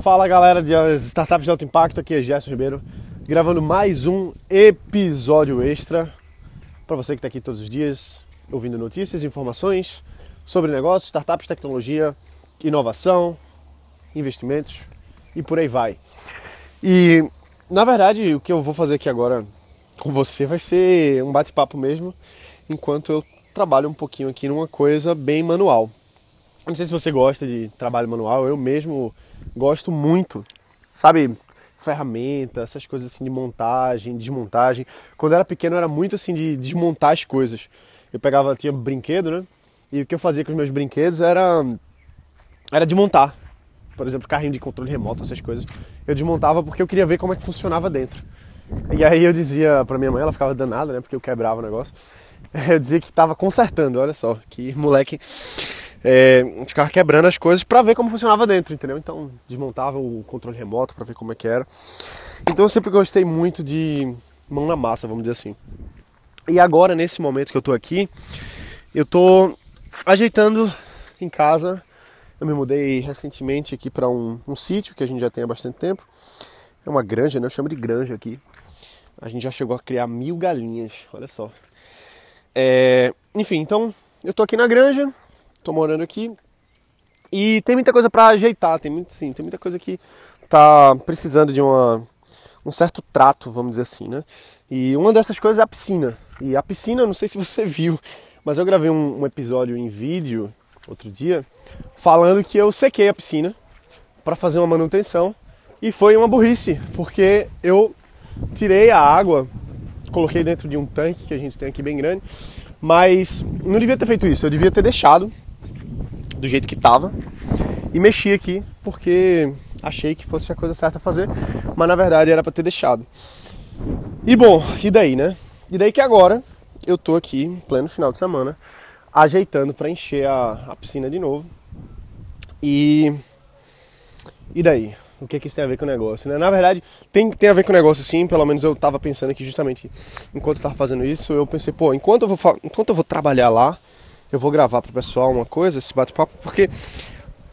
Fala galera de Startups de Alto Impacto, aqui é Gerson Ribeiro, gravando mais um episódio extra para você que está aqui todos os dias, ouvindo notícias, informações sobre negócios, startups, tecnologia, inovação, investimentos e por aí vai. E na verdade o que eu vou fazer aqui agora com você vai ser um bate-papo mesmo, enquanto eu trabalho um pouquinho aqui numa coisa bem manual. Não sei se você gosta de trabalho manual, eu mesmo gosto muito, sabe? Ferramenta, essas coisas assim de montagem, desmontagem. Quando eu era pequeno eu era muito assim de desmontar as coisas. Eu pegava, tinha brinquedo, né? E o que eu fazia com os meus brinquedos era era desmontar. Por exemplo, carrinho de controle remoto, essas coisas. Eu desmontava porque eu queria ver como é que funcionava dentro. E aí eu dizia pra minha mãe, ela ficava danada, né? Porque eu quebrava o negócio. Eu dizia que tava consertando, olha só, que moleque é, ficava quebrando as coisas para ver como funcionava dentro, entendeu? Então desmontava o controle remoto para ver como é que era. Então eu sempre gostei muito de mão na massa, vamos dizer assim. E agora nesse momento que eu tô aqui, eu tô ajeitando em casa. Eu me mudei recentemente aqui para um, um sítio que a gente já tem há bastante tempo. É uma granja, né? Eu chamo de granja aqui. A gente já chegou a criar mil galinhas, olha só. É, enfim, então eu tô aqui na granja, tô morando aqui e tem muita coisa para ajeitar, tem muito sim, tem muita coisa que tá precisando de uma, um certo trato, vamos dizer assim, né? E uma dessas coisas é a piscina. E a piscina, não sei se você viu, mas eu gravei um, um episódio em vídeo outro dia falando que eu sequei a piscina para fazer uma manutenção e foi uma burrice, porque eu tirei a água, coloquei dentro de um tanque que a gente tem aqui bem grande, mas não devia ter feito isso, eu devia ter deixado do jeito que estava e mexi aqui porque achei que fosse a coisa certa a fazer, mas na verdade era para ter deixado. E bom, e daí, né? E daí que agora eu tô aqui, pleno final de semana, ajeitando para encher a, a piscina de novo. E e daí? O que, é que isso tem a ver com o negócio, né? Na verdade, tem, tem a ver com o negócio sim, pelo menos eu estava pensando aqui justamente enquanto eu tava fazendo isso, eu pensei, pô, enquanto eu vou, enquanto eu vou trabalhar lá, eu vou gravar pro pessoal uma coisa, esse bate-papo, porque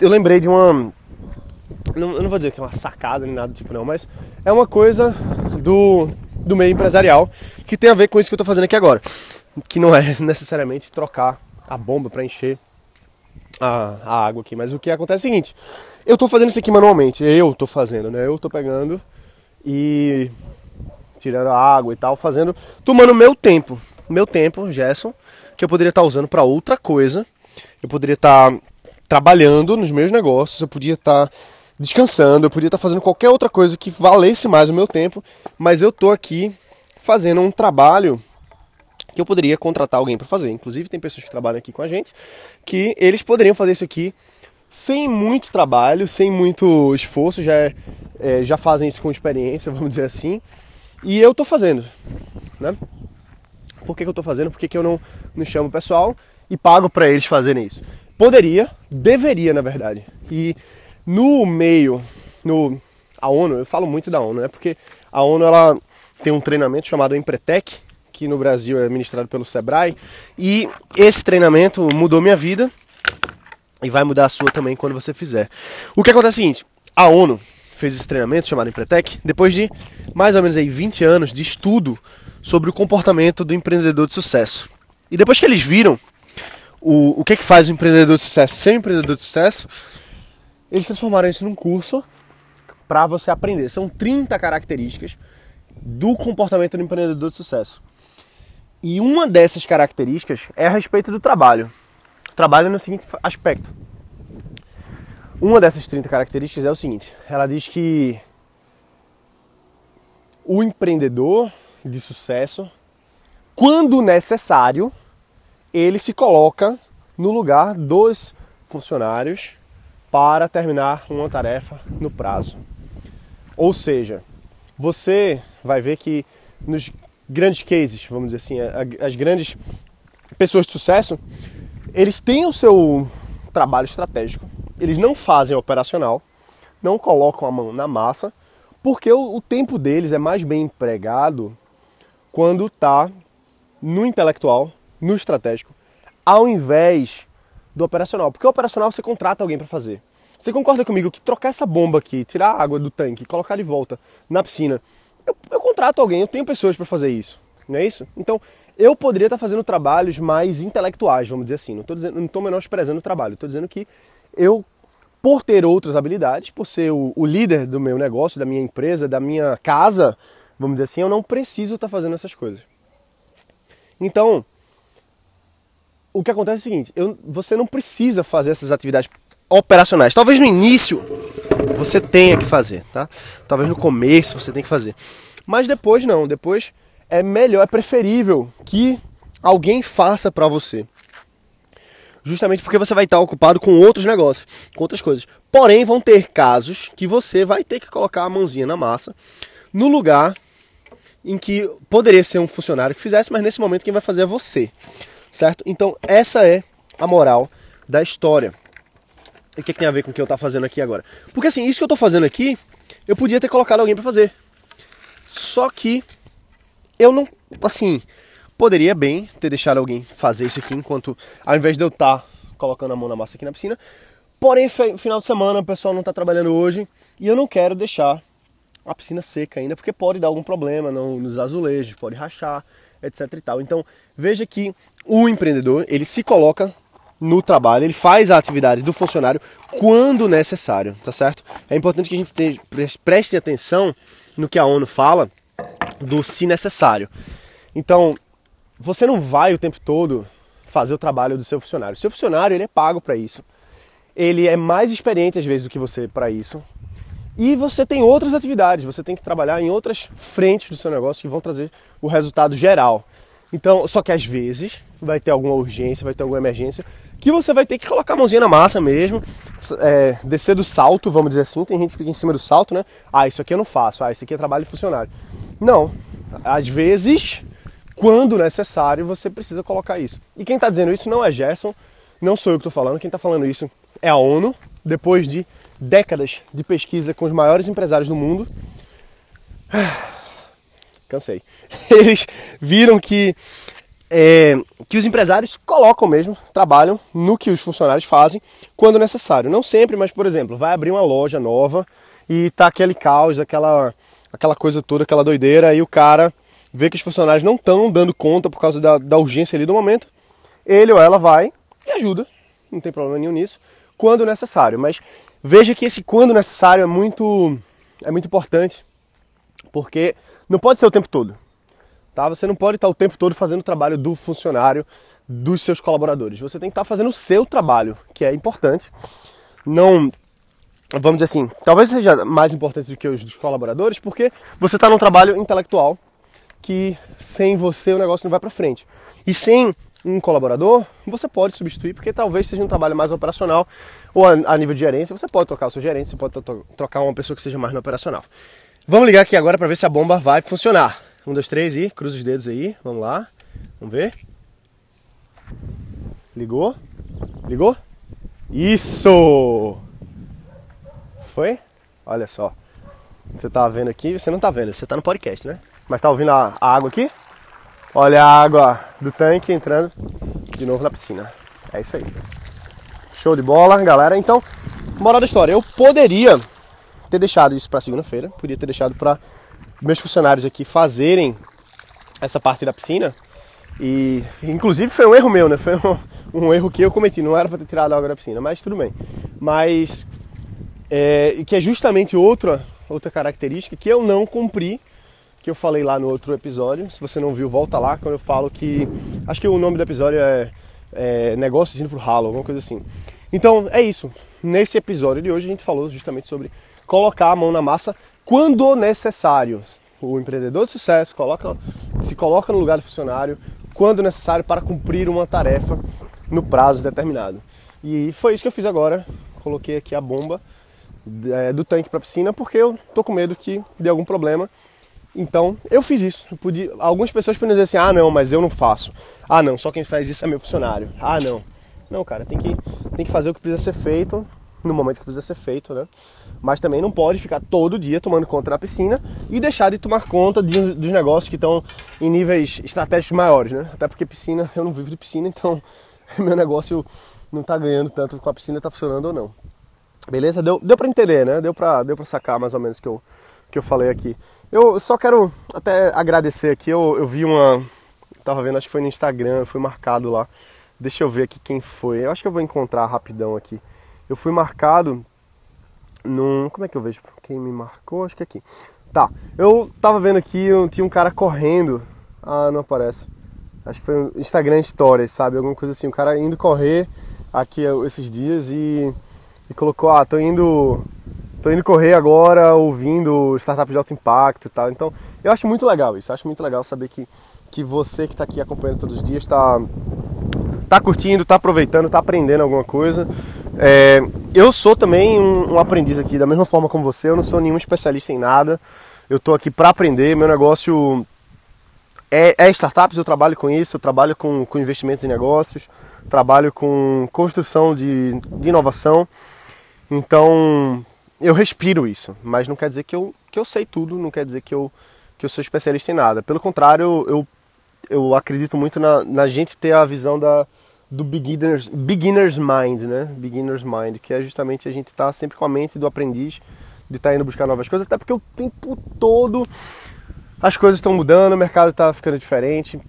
eu lembrei de uma. Eu não vou dizer que é uma sacada nem nada do tipo, não, mas é uma coisa do, do meio empresarial que tem a ver com isso que eu tô fazendo aqui agora. Que não é necessariamente trocar a bomba para encher a, a, água aqui, mas o que acontece é o seguinte: eu tô fazendo isso aqui manualmente, eu tô fazendo, né? Eu tô pegando e tirando a água e tal, fazendo, tomando meu tempo, meu tempo, Gerson, que eu poderia estar usando para outra coisa. Eu poderia estar trabalhando nos meus negócios, eu podia estar descansando, eu podia estar fazendo qualquer outra coisa que valesse mais o meu tempo, mas eu tô aqui fazendo um trabalho que eu poderia contratar alguém para fazer. Inclusive tem pessoas que trabalham aqui com a gente que eles poderiam fazer isso aqui sem muito trabalho, sem muito esforço, já, é, já fazem isso com experiência, vamos dizer assim. E eu tô fazendo, né? Por que, que eu estou fazendo? Por que, que eu não, não chamo o pessoal e pago para eles fazerem isso? Poderia, deveria, na verdade. E no meio, no a ONU, eu falo muito da ONU, né? Porque a ONU ela tem um treinamento chamado Empretec, que no Brasil é ministrado pelo Sebrae, e esse treinamento mudou minha vida e vai mudar a sua também quando você fizer. O que acontece é o seguinte, a ONU fez esse treinamento chamado Empretec depois de mais ou menos aí 20 anos de estudo sobre o comportamento do empreendedor de sucesso. E depois que eles viram o, o que, é que faz o empreendedor de sucesso ser um empreendedor de sucesso, eles transformaram isso num curso para você aprender. São 30 características do comportamento do empreendedor de sucesso. E uma dessas características é a respeito do trabalho. trabalho no seguinte aspecto. Uma dessas 30 características é o seguinte: ela diz que o empreendedor de sucesso, quando necessário, ele se coloca no lugar dos funcionários para terminar uma tarefa no prazo. Ou seja, você vai ver que nos grandes cases, vamos dizer assim, as grandes pessoas de sucesso, eles têm o seu trabalho estratégico, eles não fazem operacional, não colocam a mão na massa, porque o, o tempo deles é mais bem empregado quando está no intelectual, no estratégico, ao invés do operacional. Porque o operacional você contrata alguém para fazer. Você concorda comigo que trocar essa bomba aqui, tirar a água do tanque, colocar de volta na piscina, eu, eu contrato alguém, eu tenho pessoas para fazer isso, não é isso? Então, eu poderia estar fazendo trabalhos mais intelectuais, vamos dizer assim. Não não estou menosprezando o trabalho, estou dizendo que eu, por ter outras habilidades, por ser o, o, líder do meu negócio, da minha empresa, da minha casa, vamos dizer assim, eu não preciso estar fazendo essas coisas. Então, o que acontece é o seguinte: eu, você não precisa fazer essas atividades operacionais. Talvez no início você tenha que fazer, tá? Talvez no começo você tenha que fazer. Mas depois não, depois é melhor, é preferível que alguém faça para você. Justamente porque você vai estar ocupado com outros negócios, com outras coisas. Porém, vão ter casos que você vai ter que colocar a mãozinha na massa no lugar em que poderia ser um funcionário que fizesse, mas nesse momento quem vai fazer é você. Certo? Então, essa é a moral da história. O que, que tem a ver com o que eu estou fazendo aqui agora? Porque assim, isso que eu estou fazendo aqui, eu podia ter colocado alguém para fazer. Só que eu não, assim, poderia bem ter deixado alguém fazer isso aqui enquanto, ao invés de eu estar tá colocando a mão na massa aqui na piscina. Porém, final de semana, o pessoal não está trabalhando hoje e eu não quero deixar a piscina seca ainda, porque pode dar algum problema nos azulejos, pode rachar, etc e tal. Então, veja que o empreendedor, ele se coloca no trabalho, ele faz a atividade do funcionário quando necessário, tá certo? É importante que a gente preste atenção no que a ONU fala do se necessário. Então, você não vai o tempo todo fazer o trabalho do seu funcionário. Seu funcionário ele é pago para isso. Ele é mais experiente às vezes do que você para isso. E você tem outras atividades, você tem que trabalhar em outras frentes do seu negócio que vão trazer o resultado geral. Então, só que às vezes vai ter alguma urgência, vai ter alguma emergência, que você vai ter que colocar a mãozinha na massa mesmo, é, descer do salto, vamos dizer assim. Tem gente que fica em cima do salto, né? Ah, isso aqui eu não faço, ah, isso aqui é trabalho de funcionário. Não. Às vezes, quando necessário, você precisa colocar isso. E quem está dizendo isso não é Gerson, não sou eu que estou falando, quem está falando isso é a ONU, depois de décadas de pesquisa com os maiores empresários do mundo. Cansei. Eles viram que, é, que os empresários colocam mesmo, trabalham no que os funcionários fazem quando necessário. Não sempre, mas por exemplo, vai abrir uma loja nova e tá aquele caos, aquela aquela coisa toda, aquela doideira, e o cara vê que os funcionários não estão dando conta por causa da, da urgência ali do momento, ele ou ela vai e ajuda, não tem problema nenhum nisso, quando necessário. Mas veja que esse quando necessário é muito, é muito importante, porque não pode ser o tempo todo. Tá? Você não pode estar o tempo todo fazendo o trabalho do funcionário, dos seus colaboradores. Você tem que estar fazendo o seu trabalho, que é importante. Não vamos dizer assim, talvez seja mais importante do que os dos colaboradores, porque você está num trabalho intelectual que sem você o negócio não vai para frente. E sem um colaborador, você pode substituir, porque talvez seja um trabalho mais operacional, ou a, nível de gerência, você pode trocar o seu gerente, você pode trocar uma pessoa que seja mais no operacional. Vamos ligar aqui agora para ver se a bomba vai funcionar. Um, dois, três e cruza os dedos aí. Vamos lá. Vamos ver. Ligou? Ligou? Isso! Foi? Olha só. Você tá vendo aqui, você não tá vendo, você tá no podcast, né? Mas tá ouvindo a, água aqui? Olha a água do tanque entrando de novo na piscina. É isso aí. Show de bola, galera. Então, moral da história, eu poderia ter deixado isso para segunda-feira, podia ter deixado para meus funcionários aqui fazerem essa parte da piscina. E inclusive foi um erro meu, né? Foi um, um erro que eu cometi, não era para ter tirado a água da piscina, mas tudo bem. Mas é, que é justamente outra, outra característica que eu não cumpri, que eu falei lá no outro episódio. Se você não viu, volta lá quando eu falo que. Acho que o nome do episódio é, é Negócios indo pro ralo, alguma coisa assim. Então é isso. Nesse episódio de hoje a gente falou justamente sobre colocar a mão na massa quando necessário. O empreendedor de sucesso coloca, se coloca no lugar do funcionário quando necessário para cumprir uma tarefa no prazo determinado. E foi isso que eu fiz agora. Coloquei aqui a bomba é, do tanque para a piscina porque eu tô com medo que dê algum problema. Então eu fiz isso. Eu podia, algumas pessoas podem dizer assim: ah, não, mas eu não faço. Ah, não, só quem faz isso é meu funcionário. Ah, não. Não, cara, tem que, tem que fazer o que precisa ser feito no momento que precisa ser feito, né? Mas também não pode ficar todo dia tomando conta da piscina e deixar de tomar conta de, dos negócios que estão em níveis estratégicos maiores, né? Até porque piscina, eu não vivo de piscina, então meu negócio não está ganhando tanto com a piscina está funcionando ou não. Beleza? Deu, deu pra entender, né? Deu pra, deu pra sacar mais ou menos o que eu, que eu falei aqui. Eu só quero até agradecer aqui. Eu, eu vi uma. Tava vendo, acho que foi no Instagram, eu fui marcado lá. Deixa eu ver aqui quem foi. Eu acho que eu vou encontrar rapidão aqui. Eu fui marcado num. Como é que eu vejo? Quem me marcou? Acho que é aqui. Tá. Eu tava vendo aqui, tinha um cara correndo. Ah, não aparece. Acho que foi um Instagram Stories, sabe? Alguma coisa assim. O cara indo correr aqui esses dias e, e colocou, ah, tô indo. Tô indo correr agora ouvindo startup de alto impacto e tal. Então, eu acho muito legal isso. Eu acho muito legal saber que, que você que está aqui acompanhando todos os dias está tá curtindo, tá aproveitando, tá aprendendo alguma coisa. É, eu sou também um, um, aprendiz aqui, da mesma forma como você, eu não sou nenhum especialista em nada. Eu tô aqui para aprender, meu negócio é, é, startups, eu trabalho com isso, eu trabalho com, com investimentos em negócios, trabalho com construção de, de inovação. Então, eu respiro isso, mas não quer dizer que eu, que eu sei tudo, não quer dizer que eu, que eu sou especialista em nada. Pelo contrário, eu, eu acredito muito na, na gente ter a visão da, do beginner's, beginner's mind, né? Beginner's mind, que é justamente a gente estar tá sempre com a mente do aprendiz, de estar tá indo buscar novas coisas, até porque o tempo todo as coisas estão mudando, o mercado está ficando diferente.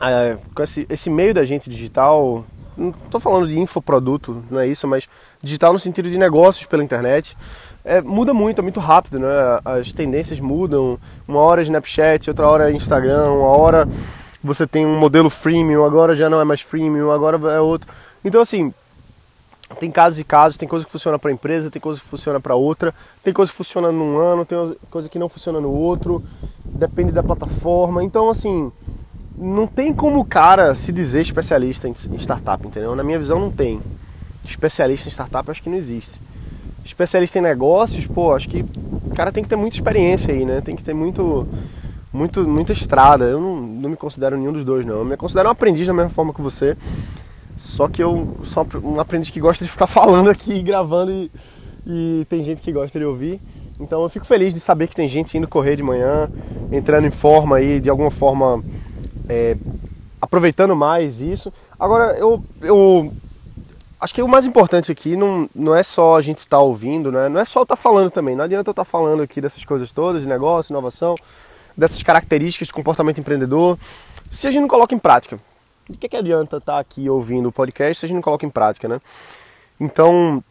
É, com esse, esse meio da gente digital, não estou falando de infoproduto, não é isso, mas digital no sentido de negócios pela internet, é, muda muito, é muito rápido, né? As tendências mudam. Uma hora é Snapchat, outra hora é Instagram, uma hora você tem um modelo freemium, agora já não é mais freemium, agora é outro. Então assim, tem casos e casos, tem coisa que funciona para empresa, tem coisa que funciona para outra, tem coisa que funciona num ano, tem coisa que não funciona no outro, depende da plataforma. Então, assim, não tem como o cara se dizer especialista em startup, entendeu? Na minha visão, não tem. Especialista em startup, acho que não existe. Especialista em negócios, pô, acho que o cara tem que ter muita experiência aí, né? Tem que ter muito, muito, muita estrada. Eu não, não me considero nenhum dos dois, não. Eu me considero um aprendiz da mesma forma que você. Só que eu sou um aprendiz que gosta de ficar falando aqui, gravando e, e tem gente que gosta de ouvir. Então eu fico feliz de saber que tem gente indo correr de manhã, entrando em forma aí, de alguma forma é, aproveitando mais isso. Agora eu, eu acho que o mais importante aqui não, não é só a gente estar tá ouvindo, né? não é só estar tá falando também. Não adianta eu estar tá falando aqui dessas coisas todas, de negócio, inovação, dessas características de comportamento empreendedor, se a gente não coloca em prática. De que, que adianta estar tá aqui ouvindo o podcast se a gente não coloca em prática, né? Então,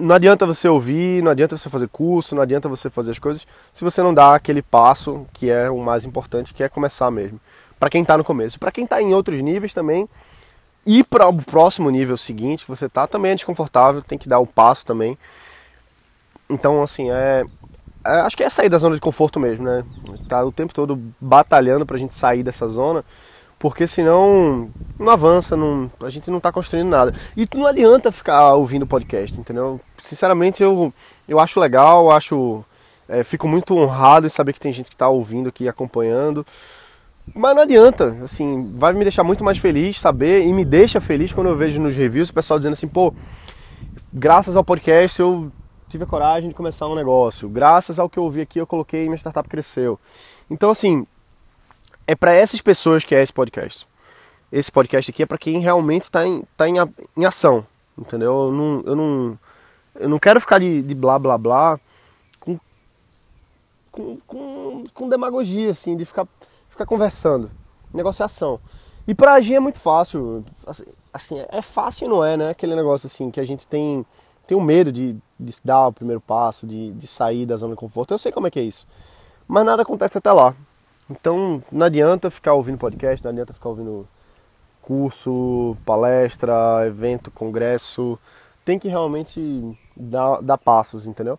não adianta você ouvir, não adianta você fazer curso, não adianta você fazer as coisas se você não dá aquele passo que é o mais importante, que é começar mesmo. Para quem está no começo. Para quem está em outros níveis também, ir para o próximo nível seguinte que você está também é desconfortável, tem que dar o passo também. Então, assim, é, é, acho que é sair da zona de conforto mesmo, né? Tá o tempo todo batalhando para a gente sair dessa zona porque senão não avança, não, a gente não está construindo nada. E não adianta ficar ouvindo podcast, entendeu? Sinceramente, eu, eu acho legal, acho. É, fico muito honrado em saber que tem gente que está ouvindo aqui, acompanhando. Mas não adianta, assim, vai me deixar muito mais feliz saber e me deixa feliz quando eu vejo nos reviews o pessoal dizendo assim, pô, graças ao podcast eu tive a coragem de começar um negócio, graças ao que eu ouvi aqui eu coloquei minha startup cresceu. Então, assim, é para essas pessoas que é esse podcast. Esse podcast aqui é para quem realmente está em, tá em, em ação, entendeu? Eu não, eu não, eu não quero ficar de, de blá blá blá com, com, com, com, demagogia, assim, de ficar, ficar conversando. O negócio é. E para agir é muito fácil. Assim, assim, é fácil não é, né? Aquele negócio assim que a gente tem, tem o medo de, de dar o primeiro passo, de, de sair da zona de conforto. Eu sei como é que é isso. Mas nada acontece até lá. Então não adianta ficar ouvindo podcast, não adianta ficar ouvindo curso, palestra, evento, congresso. Tem que realmente dar, dar passos, entendeu?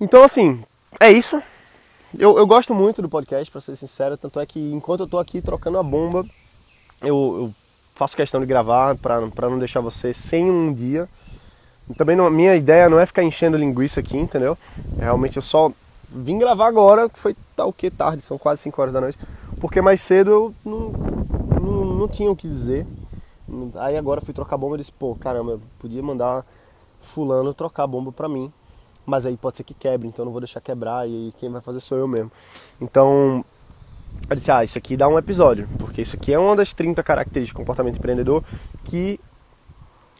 Então assim, é isso. Eu, eu gosto muito do podcast, para ser sincero, tanto é que enquanto eu tô aqui trocando a bomba, eu, eu faço questão de gravar para não deixar você sem um dia. Também não, minha ideia não é ficar enchendo linguiça aqui, entendeu? Realmente eu só vim gravar agora, que foi tal que tarde, são quase 5 horas da noite, porque mais cedo eu não, não, não tinha o que dizer. Aí agora fui trocar bomba e disse, pô, caramba, podia mandar fulano trocar bomba pra mim. Mas aí pode ser que quebre, então não vou deixar quebrar e quem vai fazer sou eu mesmo. Então, eu disse, ah, isso aqui dá um episódio, porque isso aqui é uma das 30 características do comportamento empreendedor que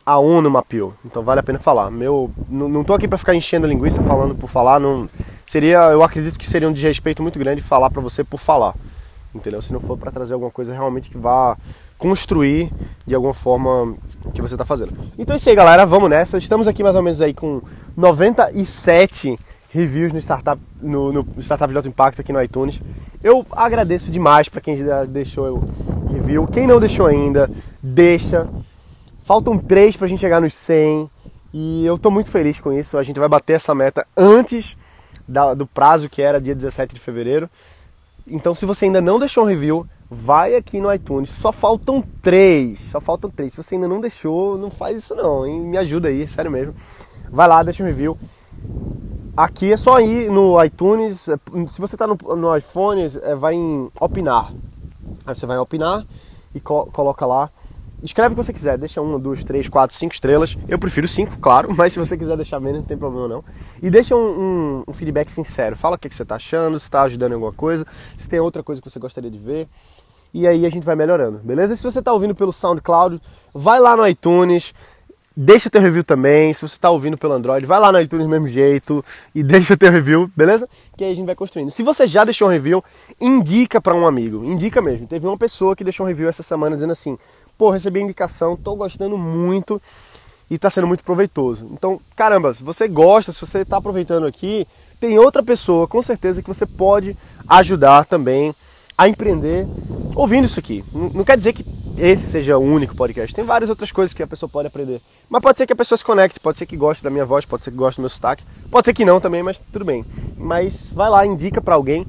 a ONU mapeou. Então vale a pena falar. Meu, não, não tô aqui para ficar enchendo linguiça falando por falar, não seria, eu acredito que seria um desrespeito muito grande falar para você por falar. Entendeu? Se não for para trazer alguma coisa realmente que vá construir de alguma forma o que você está fazendo. Então é isso aí, galera. Vamos nessa. Estamos aqui mais ou menos aí com 97 reviews no Startup, no, no startup de Alto Impacto aqui no iTunes. Eu agradeço demais para quem já deixou o review. Quem não deixou ainda, deixa. Faltam três para a gente chegar nos 100 e eu estou muito feliz com isso. A gente vai bater essa meta antes da, do prazo que era dia 17 de fevereiro. Então, se você ainda não deixou um review, vai aqui no iTunes. Só faltam três. Só faltam três. Se você ainda não deixou, não faz isso não, hein? Me ajuda aí, sério mesmo. Vai lá, deixa um review. Aqui é só ir no iTunes. É, se você está no, no, iPhone, é, vai em opinar. Aí você vai em opinar e co coloca lá. Escreve o que você quiser, deixa uma, duas, três, quatro, cinco estrelas. Eu prefiro cinco, claro, mas se você quiser deixar menos, não tem problema não. E deixa um, um, um feedback sincero. Fala o que, que você está achando, se está ajudando em alguma coisa, se tem outra coisa que você gostaria de ver e aí a gente vai melhorando, beleza? se você está ouvindo pelo SoundCloud, vai lá no iTunes, deixa teu review também. Se você está ouvindo pelo Android, vai lá no iTunes do mesmo jeito e deixa teu review, beleza? Que aí a gente vai construindo. Se você já deixou um review, indica para um amigo, indica mesmo. Teve uma pessoa que deixou um review essa semana dizendo assim: pô, recebi a indicação, tô gostando muito e está sendo muito proveitoso. Então, caramba, se você gosta, se você está aproveitando aqui, tem outra pessoa com certeza que você pode ajudar também a empreender ouvindo isso aqui. Não quer dizer que esse seja o único podcast. Tem várias outras coisas que a pessoa pode aprender. Mas pode ser que a pessoa se conecte, pode ser que goste da minha voz, pode ser que goste do meu sotaque, pode ser que não também, mas tudo bem. Mas vai lá, indica para alguém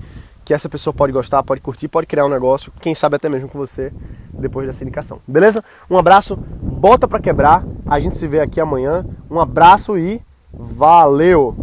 que essa pessoa pode gostar, pode curtir, pode criar um negócio, quem sabe até mesmo com você depois dessa indicação. Beleza? Um abraço, bota para quebrar. A gente se vê aqui amanhã. Um abraço e valeu.